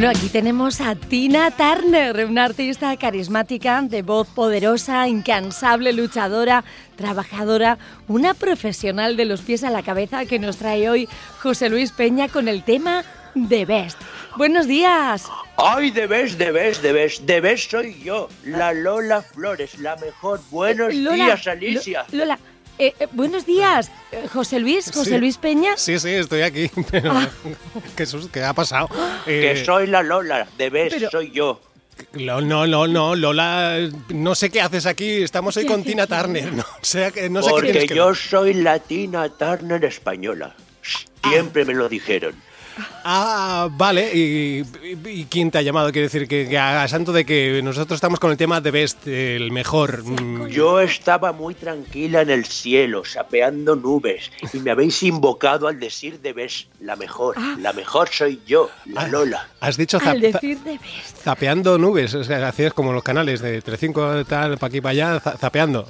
Bueno, aquí tenemos a Tina Turner, una artista carismática, de voz poderosa, incansable, luchadora, trabajadora, una profesional de los pies a la cabeza que nos trae hoy José Luis Peña con el tema The Best. Buenos días. Ay, de Best, de Best, de Best, de Best soy yo, la Lola Flores, la mejor. Buenos días, Alicia. Lola, eh, eh, buenos días, eh, José Luis, José Luis Peña. Sí, sí, estoy aquí. Pero, ah. ¿qué, ha pasado? que soy la Lola, de soy yo. No, no, no, no, Lola, no sé qué haces aquí, estamos hoy con Tina Turner, no, sé, no sé Porque qué yo soy la Tina Turner española, siempre me lo dijeron. Ah, vale. ¿Y, quién te ha llamado? Quiere decir que, a santo de que nosotros estamos con el tema de Best, el mejor. Mm. Yo estaba muy tranquila en el cielo, sapeando nubes, y me habéis invocado al decir de Best, la mejor. Ah. La mejor soy yo, la ah, Lola. Has dicho al decir de Best. zapeando nubes, o sea, hacías como los canales de 3-5 tal, para aquí para allá, zapeando.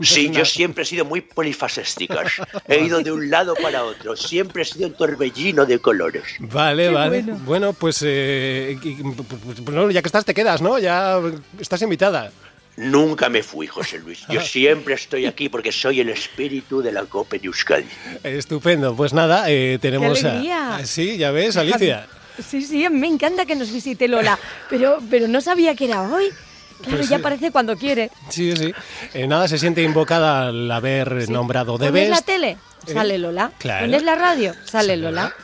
Sí, yo siempre he sido muy polifacética. He ido de un lado para otro. Siempre he sido un torbellino de colores. Vale, vale. Bueno, pues, eh, ya que estás, te quedas, ¿no? Ya estás invitada. Nunca me fui, José Luis. Yo siempre estoy aquí porque soy el espíritu de la Copa de Euskadi. Estupendo. Pues nada, eh, tenemos a... Sí, ya ves, Alicia. Sí, sí, me encanta que nos visite Lola, pero, pero no sabía que era hoy. Claro, pues ya aparece cuando quiere. Sí, sí. Eh, nada, se siente invocada al haber nombrado de ¿Pones la tele? Sale Lola. Claro. ¿Pones la radio? Sale Lola.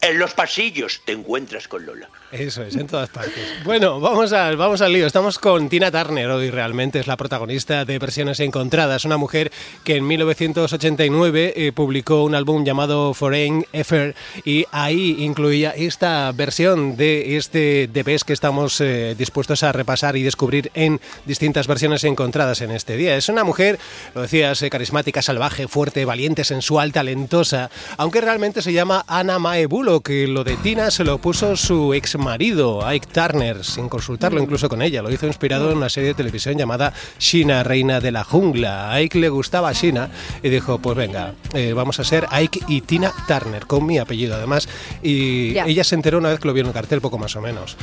En los pasillos te encuentras con Lola. Eso es, en todas partes. Bueno, vamos al, vamos al lío. Estamos con Tina Turner hoy, realmente es la protagonista de Versiones Encontradas, una mujer que en 1989 eh, publicó un álbum llamado Foreign Effort y ahí incluía esta versión de este DBS que estamos eh, dispuestos a repasar y descubrir en distintas versiones encontradas en este día. Es una mujer, lo decías, eh, carismática, salvaje, fuerte, valiente, sensual, talentosa, aunque realmente se llama Ana Mae que lo de Tina se lo puso su ex marido, Ike Turner, sin consultarlo incluso con ella. Lo hizo inspirado en una serie de televisión llamada Shina, Reina de la Jungla. A Ike le gustaba Shina y dijo, pues venga, eh, vamos a ser Ike y Tina Turner, con mi apellido además. Y ella se enteró una vez que lo vio en el cartel, poco más o menos.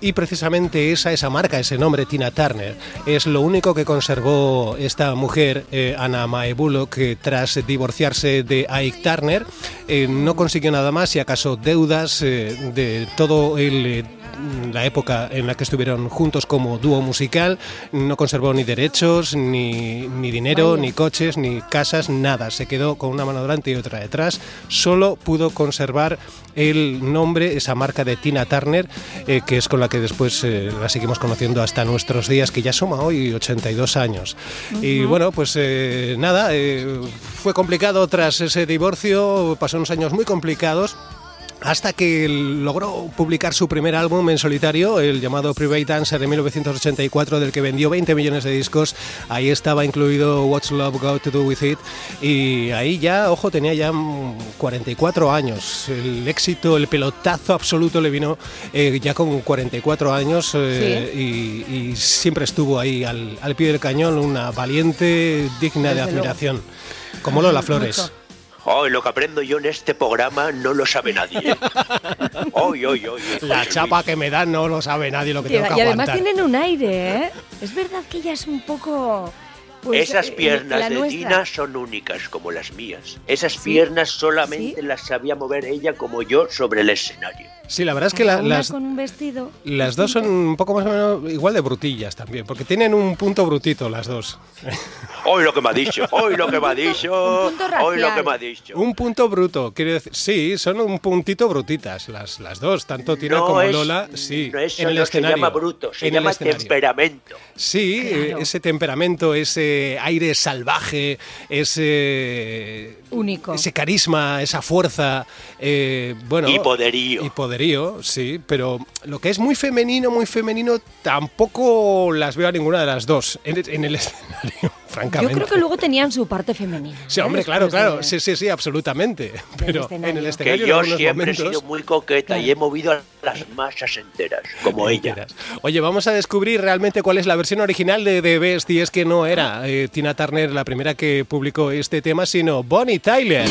Y precisamente esa, esa marca, ese nombre, Tina Turner, es lo único que conservó esta mujer, eh, Anna Mae que tras divorciarse de Ike Turner, eh, no consiguió nada más, si acaso deudas de todo el él la época en la que estuvieron juntos como dúo musical, no conservó ni derechos, ni, ni dinero, ni coches, ni casas, nada. Se quedó con una mano delante y otra detrás. Solo pudo conservar el nombre, esa marca de Tina Turner, eh, que es con la que después eh, la seguimos conociendo hasta nuestros días, que ya suma hoy 82 años. Y bueno, pues eh, nada, fue complicado tras ese divorcio, pasó unos años muy complicados hasta que logró publicar su primer álbum en solitario, el llamado Private Dancer de 1984, del que vendió 20 millones de discos. Ahí estaba incluido What's Love Got to Do With It. Y ahí ya, ojo, tenía ya 44 años. El éxito, el pelotazo absoluto le vino eh, ya con 44 años eh, y, siempre estuvo ahí al, pie del cañón, una valiente digna de admiración. Como Lola Flores. Hoy lo que aprendo yo en este programa no lo sabe nadie. Hoy, hoy, hoy. La chapa que me dan no lo sabe nadie lo que tengo que Y además tienen un aire, ¿eh? Es verdad que ella es un poco... Pues, Esas eh, piernas de Tina son únicas como las mías. Esas piernas solamente las sabía mover ella como yo sobre el escenario. Sí, la verdad es que las, con un vestido. las dos son un poco más o menos igual de brutillas también, porque tienen un punto brutito las dos. Hoy lo que me ha dicho, hoy lo que me ha dicho, hoy lo que me ha dicho. Un punto bruto, quiere decir, sí, son un puntito brutitas las, las dos, tanto Tina como Lola, sí, no en el escenario. se llama bruto, se llama temperamento. Sí, ese temperamento, ese aire salvaje, ese único, ese carisma, esa fuerza, eh, bueno, y poderío. Y poderío, sí, pero lo que es muy femenino, muy femenino, tampoco las veo a ninguna de las dos en el escenario. Yo creo que luego tenían su parte femenina. Sí, hombre, claro, claro. Sí, sí, sí, absolutamente. Pero en el escenario. Que yo siempre he sido muy coqueta y he movido a las masas enteras, como ella. Oye, vamos a descubrir realmente cuál es la versión original de The Best. Y es que no era eh, Tina Turner la primera que publicó este tema, sino Bonnie Tyler.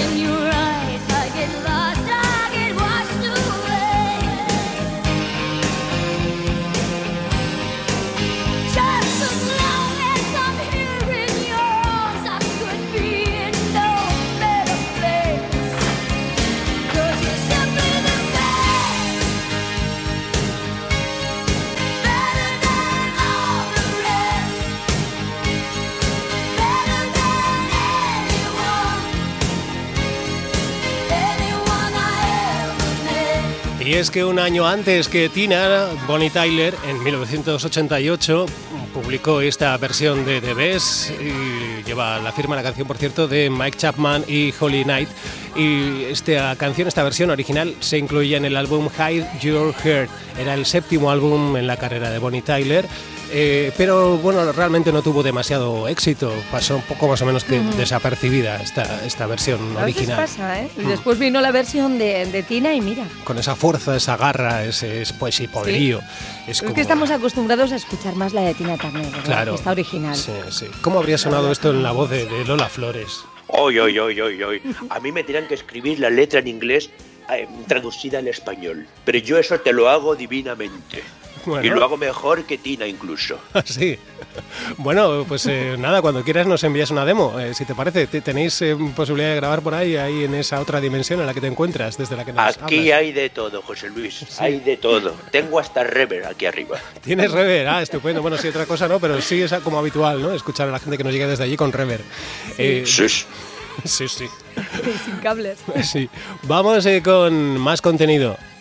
Es que un año antes que Tina, Bonnie Tyler, en 1988, publicó esta versión de The Best y lleva la firma la canción, por cierto, de Mike Chapman y Holly Knight. Y esta canción, esta versión original, se incluía en el álbum Hide Your Heart. Era el séptimo álbum en la carrera de Bonnie Tyler eh, pero bueno, realmente no tuvo demasiado éxito. Pasó un poco más o menos que desapercibida esta, esta versión a original. pasa, ¿eh? Y después vino la versión de, Tina y mira. Con esa fuerza, esa garra, ese pues, y poderío. Es, que estamos acostumbrados a escuchar más la de Tina también, Claro. Esta original. Sí, sí. ¿Cómo habría sonado esto en la voz de, Lola Flores? Hoy, hoy, hoy, hoy, hoy. A mí me tiran que escribir la letra en inglés eh, traducida al español. Pero yo eso te lo hago divinamente. Y lo hago mejor que Tina incluso. sí. Bueno, pues eh, nada, cuando quieras nos envías una demo, eh, si te parece. ¿Tenéis eh, posibilidad de grabar por ahí, ahí en esa otra dimensión en la que te encuentras, desde la que nos Aquí hay de todo, José Luis. Hay de todo. Tengo hasta rever aquí arriba. ¿Tienes rever? Ah, estupendo. Bueno, sí, otra cosa no, pero sí es como habitual, ¿no? Escuchar a la gente que nos llega desde allí con rever. sí. Sí, sí. Sin cables. Sí. Vamos con más contenido.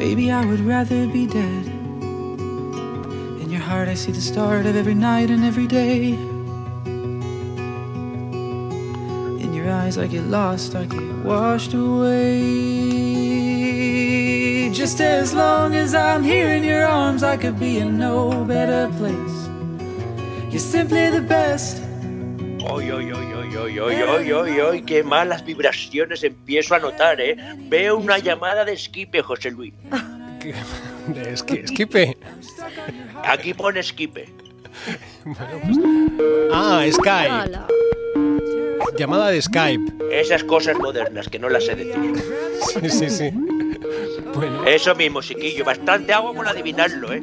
Baby, I would rather be dead. In your heart, I see the start of every night and every day. In your eyes, I get lost, I get washed away. Just as long as I'm here in your arms, I could be in no better place. You're simply the best. Oy, oy, oy, oy, oy, oy, oy, oy, oy, qué malas vibraciones empiezo a notar, ¿eh? Veo una llamada de esquipe, José Luis. De esquipe. Aquí pone esquipe. Bueno, pues... Ah, Skype. Llamada de Skype. Esas cosas modernas que no las sé decir. Sí, sí, sí. Bueno. Eso mismo, chiquillo. Bastante hago con adivinarlo, ¿eh?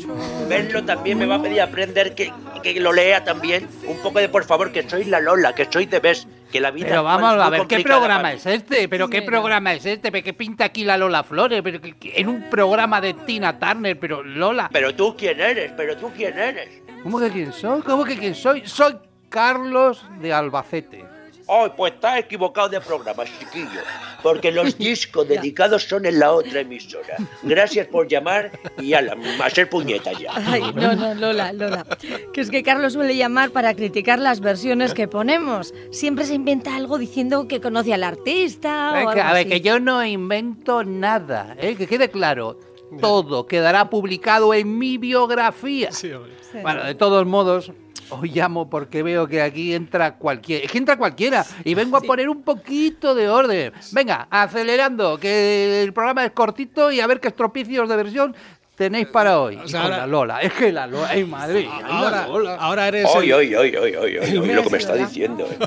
Verlo también me va a pedir aprender que, que lo lea también. Un poco de por favor, que soy la Lola, que soy de Bes, que la vida. Pero vamos a ver, ¿qué programa es este? ¿Pero qué programa es este? ¿Qué pinta aquí la Lola Flores? Pero en un programa de Tina Turner, pero Lola. Pero tú quién eres, pero tú quién eres. ¿Cómo que quién soy? ¿Cómo que quién soy? Soy Carlos de Albacete. Oh, pues estás equivocado de programa, chiquillo, porque los discos dedicados son en la otra emisora. Gracias por llamar y a, la, a ser puñeta ya. Ay, no, no, Lola, Lola. Que es que Carlos suele llamar para criticar las versiones que ponemos. Siempre se inventa algo diciendo que conoce al artista o algo A ver, así. que yo no invento nada, ¿eh? que quede claro. Todo quedará publicado en mi biografía. Sí, hombre. Sí. Bueno, de todos modos, os llamo porque veo que aquí entra cualquiera. Es que entra cualquiera. Y vengo a poner un poquito de orden. Venga, acelerando, que el programa es cortito y a ver qué estropicios de versión tenéis para hoy. O sea, Y con ahora- la Lola. Es que la Lola. ¡Ay, madre! la Ahora, Lola. ahora eres. Oy, el- oy, oy, oy, oy, oy, oy, lo que me está diciendo. ¿eh?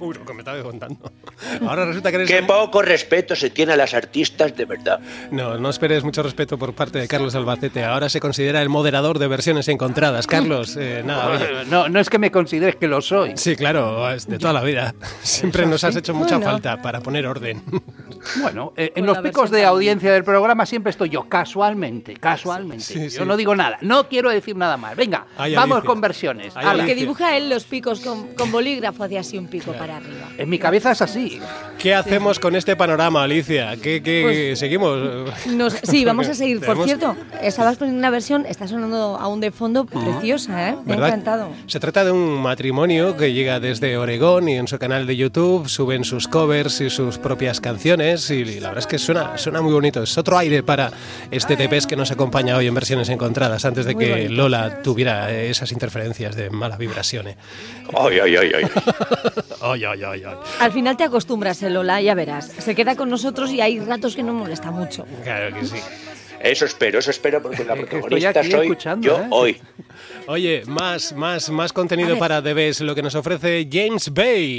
Uy, lo que me estaba contando. Ahora resulta que eres. Qué poco respeto se tiene a las artistas de verdad. No, no esperes mucho respeto por parte de Carlos Albacete. Ahora se considera el moderador de versiones encontradas. Carlos, eh, nada, oye. No, no es que me consideres que lo soy. Sí, claro, es de toda la vida. Siempre nos has hecho mucha Bueno. falta para poner orden. Bueno, eh, en los picos de audiencia del programa siempre estoy yo, casualmente, casualmente. Sí, yo sí. no digo nada, no quiero decir nada más. Venga, vamos Alicia. con versiones. Ay, Ala. Porque dibuja él los picos con, con bolígrafo, hacia así un pico para arriba. En mi cabeza es así. ¿Qué hacemos con este panorama, Alicia? ¿Qué, qué Pues- seguimos? Nos- sí, vamos a seguir. Por Tenemos- cierto, estabas poniendo una versión, está sonando aún de fondo preciosa, ¿eh? Me ha encantado. Se trata de un matrimonio que llega desde Oregón y en su canal de YouTube suben sus covers y sus propias canciones y la verdad es que suena, suena muy bonito. Es otro aire para este TPS que nos acompaña hoy en versiones encontradas antes de Muy que bonito. Lola tuviera esas interferencias de mala vibración. eh. Ay, ay, ay, ay. Ay, ay, ay, ay. Al final te acostumbras, eh, Lola, ya verás. Se queda con nosotros y hay ratos que no molesta mucho. Claro que sí. Eso espero, eso espero, porque la protagonista soy escuchando, yo ¿eh? hoy. Oye, más, más, más contenido para Debes, lo que nos ofrece James Bay.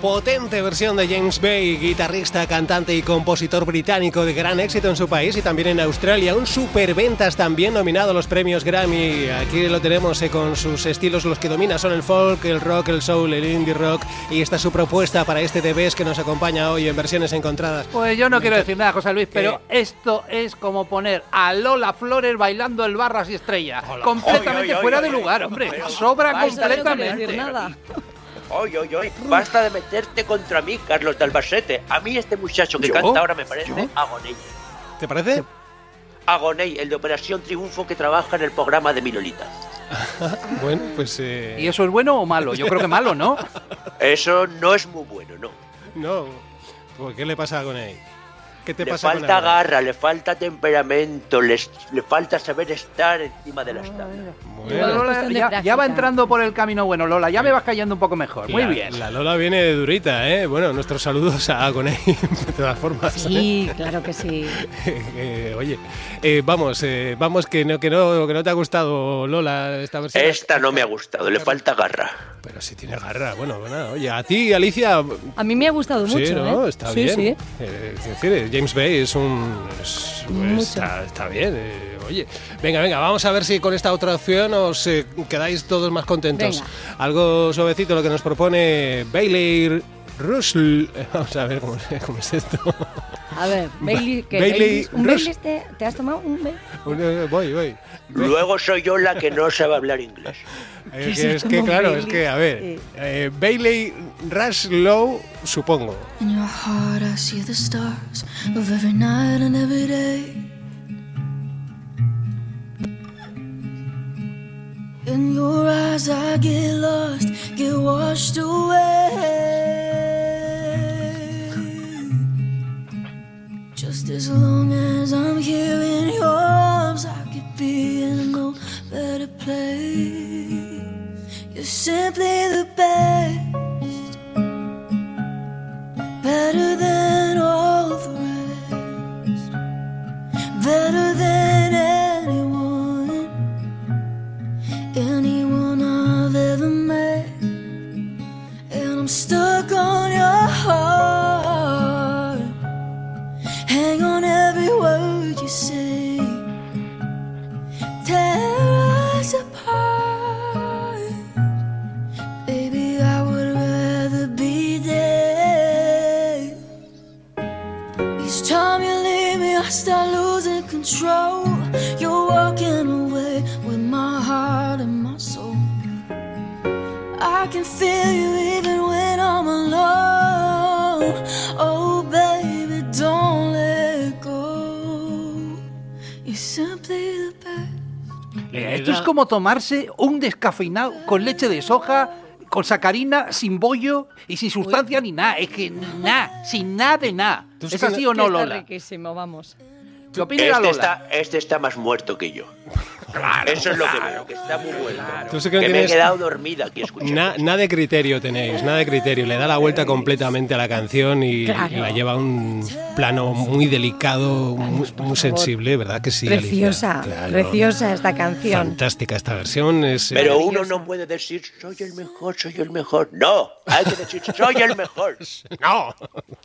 Potente versión de James Bay, guitarrista, cantante y compositor británico de gran éxito en su país y también en Australia. Un superventas también nominado a los premios Grammy. Aquí lo tenemos eh, con sus estilos, los que domina son el folk, el rock, el soul, el indie rock. Y esta es su propuesta para este DBS que nos acompaña hoy en versiones encontradas. Pues yo no quiero decir nada, José Luis, pero esto es como poner a Lola Flores bailando el Barras y Estrella. Completamente Ay, ay, ay, fuera de lugar, hombre. Sobra no completamente. decir nada. Ay, ay, ay. Basta de meterte contra mí, Carlos de Albacete. A mí este muchacho que ¿Yo? canta ahora me parece ¿Yo? Agoney. ¿Te parece? Agoney, el de Operación Triunfo que trabaja en el programa de Mirolita. Bueno, pues... eh, ¿Y eso es bueno o malo? Yo creo que malo, ¿no? Eso no es muy bueno, ¿no? No. ¿Por qué le pasa con él? ¿Qué te Le pasa con falta él? garra, le falta temperamento, les- le falta saber estar encima de las tablas. Bueno. Lola, de ya, va entrando por el camino bueno, Lola. Ya me vas cayendo un poco mejor. Muy La- bien. La Lola viene de durita, ¿eh? Bueno, nuestros saludos a Agoney, de todas formas. Sí, claro que sí. Eh, oye, eh, vamos, eh, vamos que no, que no, que no te ha gustado Lola esta versión. Esta no me ha gustado, le falta garra. Pero si tiene garra, bueno, bueno, oye, a ti, Alicia. A mí me ha gustado mucho. sí, ¿no? ¿eh? Está sí, bien. Sí, Eh, es decir, James Bay es un... es- Mucho. está, está bien, eh, oye. Venga, venga, vamos a ver si con esta otra opción os eh, quedáis todos más contentos. Venga. Algo suavecito lo que nos propone Bailey Russell. Vamos a ver cómo, cómo es esto. A ver, Bailey, ¿qué? Bailey? ¿Un Rush. Baileys te, te has tomado un Bailey? Eh, Voy, voy. Luego soy yo la que no sabe hablar inglés. Eh, Que que es que claro, Bailey. es que a ver, Sí. eh, Bailey Rushlow, supongo. In your heart, I see the stars of every night and every day. In your eyes, I get lost, get washed away. Simply I start losing control. You're walking away with my heart and my soul. I can feel you even when I'm alone. Oh, baby, don't let go. You're simply the best. Esto es como tomarse un descafeinado con leche de soja, con sacarina, sin bollo y sin sustancia ni nada. Es que nada, sin nada de nada. ¿Es así o no, Que está Lola? riquísimo, vamos. ¿Qué opina Este Lola? está, este está más muerto que yo. Eso es lo que veo, que está muy. Tú sí que me he quedado dormida aquí escuchando. Na- nada de criterio tenéis, nada de criterio. Le da la vuelta completamente a la canción y, Claro. la lleva a un plano muy delicado, muy, muy sensible, ¿verdad? Que sí? Preciosa, Claro. preciosa esta canción. Fantástica esta versión. Es, eh, Pero uno no puede decir soy el mejor, soy el mejor. No, hay que decir soy el mejor. ¡No!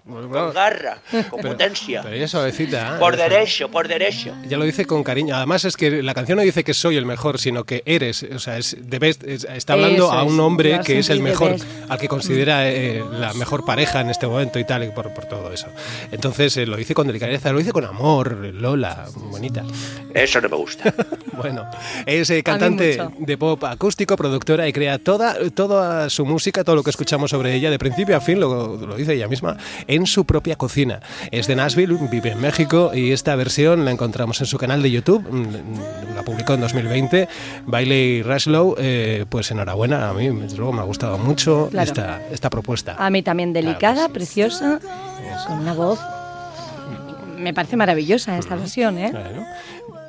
Con garra, con potencia. Pero ella suavecita. ¿eh? Por derecho, por derecho. Ya lo dice con cariño. Además es que la canción no dice que soy el mejor, sino que eres. O sea, es, de best- es- está hablando Eso a un es, hombre are que es el mejor, best. al que considera eh, la mejor pareja en este momento y tal, y por, por todo eso. Entonces eh, lo dice con delicadeza, lo dice con amor, Lola, bonita. Eso no me gusta. Bueno, es eh, cantante de pop acústico, productora y crea toda, toda su música, todo lo que escuchamos sobre ella, de principio a fin, lo, lo dice ella misma, en su propia cocina. Es de Nashville, vive en México y esta versión la encontramos en su canal de YouTube, mm, la publicó en 2020. Bailey Rushlow, eh, pues enhorabuena, a mí desde luego me ha gustado mucho Claro. esta, esta propuesta. A mí también delicada, Claro que preciosa, con una voz. Me parece maravillosa esta versión, ¿eh? Bueno,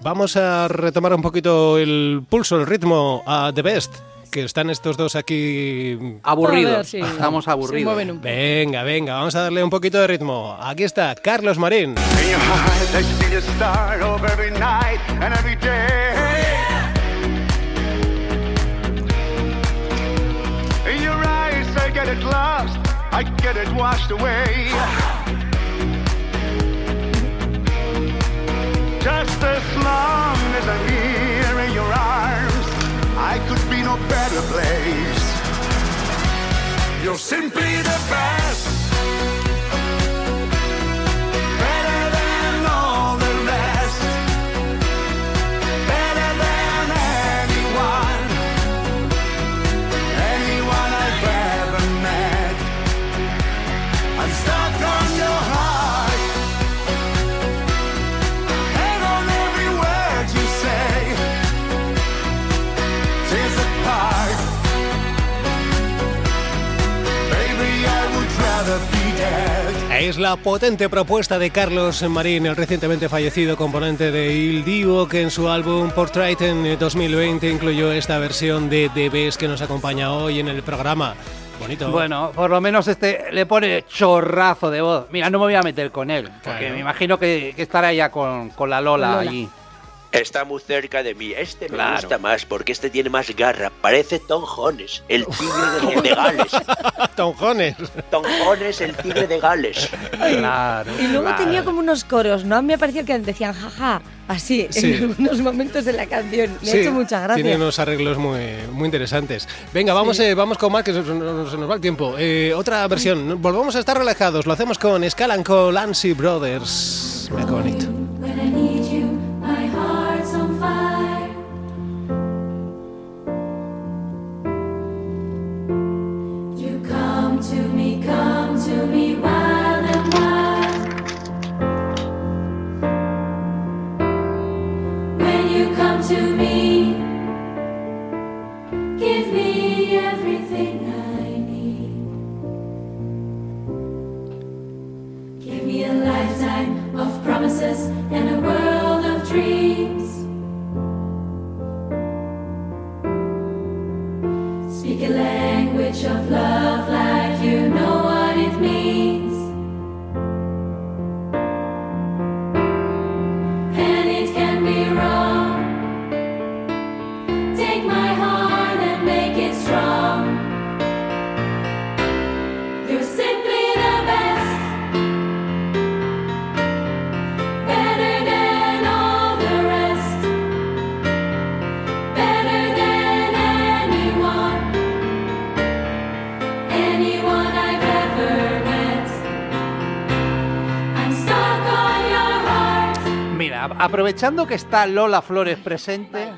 Vamos a retomar un poquito el pulso, el ritmo a The Best, que están estos dos aquí ver Aburridos. Estamos aburridos. mueven un poco. Venga, venga, vamos a darle un poquito de ritmo. Aquí está Carlos Marín. Just as long as I'm here in your arms, I could be no better place. You're simply the best. La potente propuesta de Carlos Marín, el recientemente fallecido componente de Il Divo, que en su álbum Portrait en 2020 incluyó esta versión de The Best que nos acompaña hoy en el programa. Bonito. Bueno, por lo menos este le pone chorrazo de voz. Mira, no me voy a meter con él, porque Claro. me imagino que, que estará ya con, con la Lola, Lola. allí. Está muy cerca de mí. Este me Claro. gusta más porque este tiene más garra. Parece Tom Jones, el tigre de, de Gales. Tonjones. Tom Jones, el tigre de Gales. Claro. Y luego claro. tenía como unos coros, ¿no? Me ha parecido que decían jaja, así, Sí. en algunos momentos de la canción. Me Sí, ha hecho mucha gracia. Tiene unos arreglos muy, muy interesantes. Venga, vamos, eh, vamos con más, que se, se nos se nos va el tiempo. Eh, otra versión. Volvamos a estar relajados. Lo hacemos con Scalan con Lancy Brothers. Mira qué bonito. Aprovechando que está Lola Flores presente.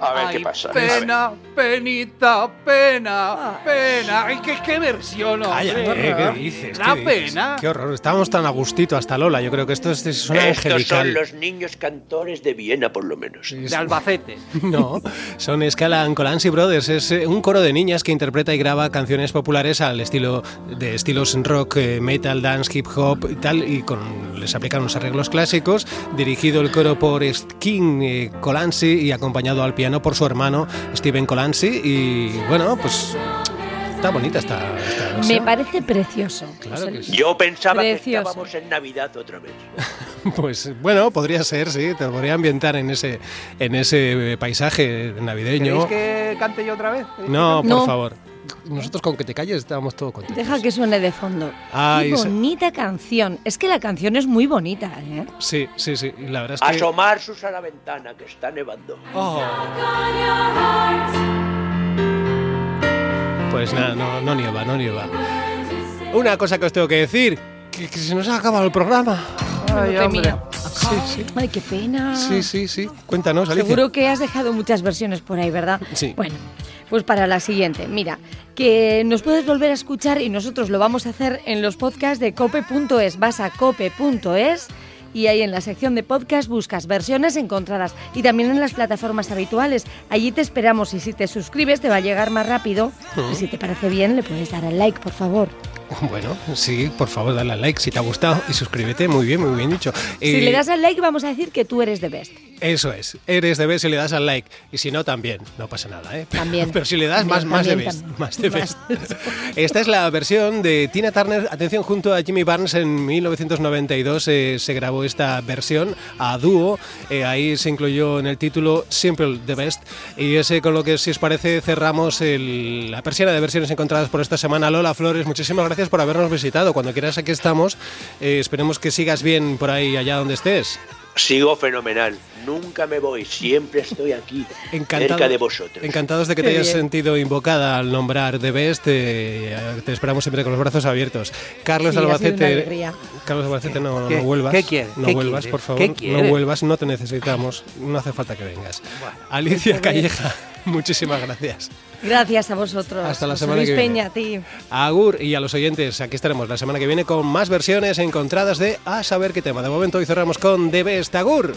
A ver Ay, qué pasa. Pena, penita, pena, pena. Ay, qué, qué versión, Calla, hombre. eh, ¿qué dices? ¿Qué dices? pena. Qué horror. Estábamos tan a gustito hasta Lola. Yo creo que esto es, es una Estos angelical. son los niños cantores de Viena, por lo menos. Es- De Albacete. No, son Scalan Colancy Brothers. Es eh, un coro de niñas que interpreta y graba canciones populares al estilo de estilos rock, eh, metal, dance, hip hop y tal. Y con, les aplican unos arreglos clásicos. Dirigido el coro por Skin eh, Colancy y acompañado al piano por su hermano Steven Colancy. Y bueno, pues está bonita esta, esta Me parece precioso. Claro que sí. Yo pensaba Precioso. que estábamos en Navidad otra vez. Pues bueno, podría ser, sí. Te podría ambientar en ese, en ese paisaje navideño. ¿Queréis que cante yo otra vez? ¿Queréis No, por No. favor. Nosotros con que te calles estábamos todos contentos. Deja que suene de fondo. Ay, Qué bonita canción. Es que la canción es muy bonita, ¿eh? Sí, sí, sí. La verdad es que. Asomarsus a la ventana, que está nevando. Oh, pues nada, no, no nieva, no nieva. Una cosa que os tengo que decir: que, que se nos ha acabado el programa. Ay, Te hombre. Sí, sí. Ay, qué pena. Sí, sí, sí. Cuéntanos, Alicia. Seguro que has dejado muchas versiones por ahí, ¿verdad? Sí. Bueno, pues para la siguiente, mira, que nos puedes volver a escuchar y nosotros lo vamos a hacer en los podcasts de cope.es. Vas a cope.es y ahí en la sección de podcast buscas versiones encontradas y también en las plataformas habituales. Allí te esperamos y si te suscribes te va a llegar más rápido. Y si te parece bien, le puedes dar al like, por favor. Bueno, sí, por favor, dale al like si te ha gustado y suscríbete. Muy bien, muy bien dicho. Si Eh, le das al like, vamos a decir que tú eres de best. Eso es. Eres de Best si le das al like. Y si no, también. No pasa nada, ¿eh? También. Pero si le das, más, También, más de también, Best. también. Más de Best. Más. Esta es la versión de Tina Turner. Atención, junto a Jimmy Barnes en 1992 eh, se grabó esta versión a dúo. Eh, ahí se incluyó en el título Simple the Best. Y ese con lo que, si os parece, cerramos el- la persiana de versiones encontradas por esta semana. Lola Flores, muchísimas gracias por habernos visitado. Cuando quieras, aquí estamos. Eh, esperemos que sigas bien por ahí, allá donde estés. Sigo fenomenal. Nunca me voy. Siempre estoy aquí. Encantado- cerca de vosotros. Encantados de que Qué te hayas sentido invocada al nombrar The Best. eh, te esperamos siempre con los brazos abiertos. Carlos Sí, Albacete. Carlos Albacete, no, no ¿Qué- vuelvas. qué quiere? No ¿Qué vuelvas, quiere? por favor. ¿Qué no quiere? vuelvas, no te necesitamos. No hace falta que vengas. Alicia Calleja, muchísimas gracias. Gracias a vosotros. Hasta la semana Luis que viene. Peña, a ti. Agur y a los oyentes, aquí estaremos la semana que viene con más versiones encontradas de A saber qué tema. De momento hoy cerramos con The Best. Agur.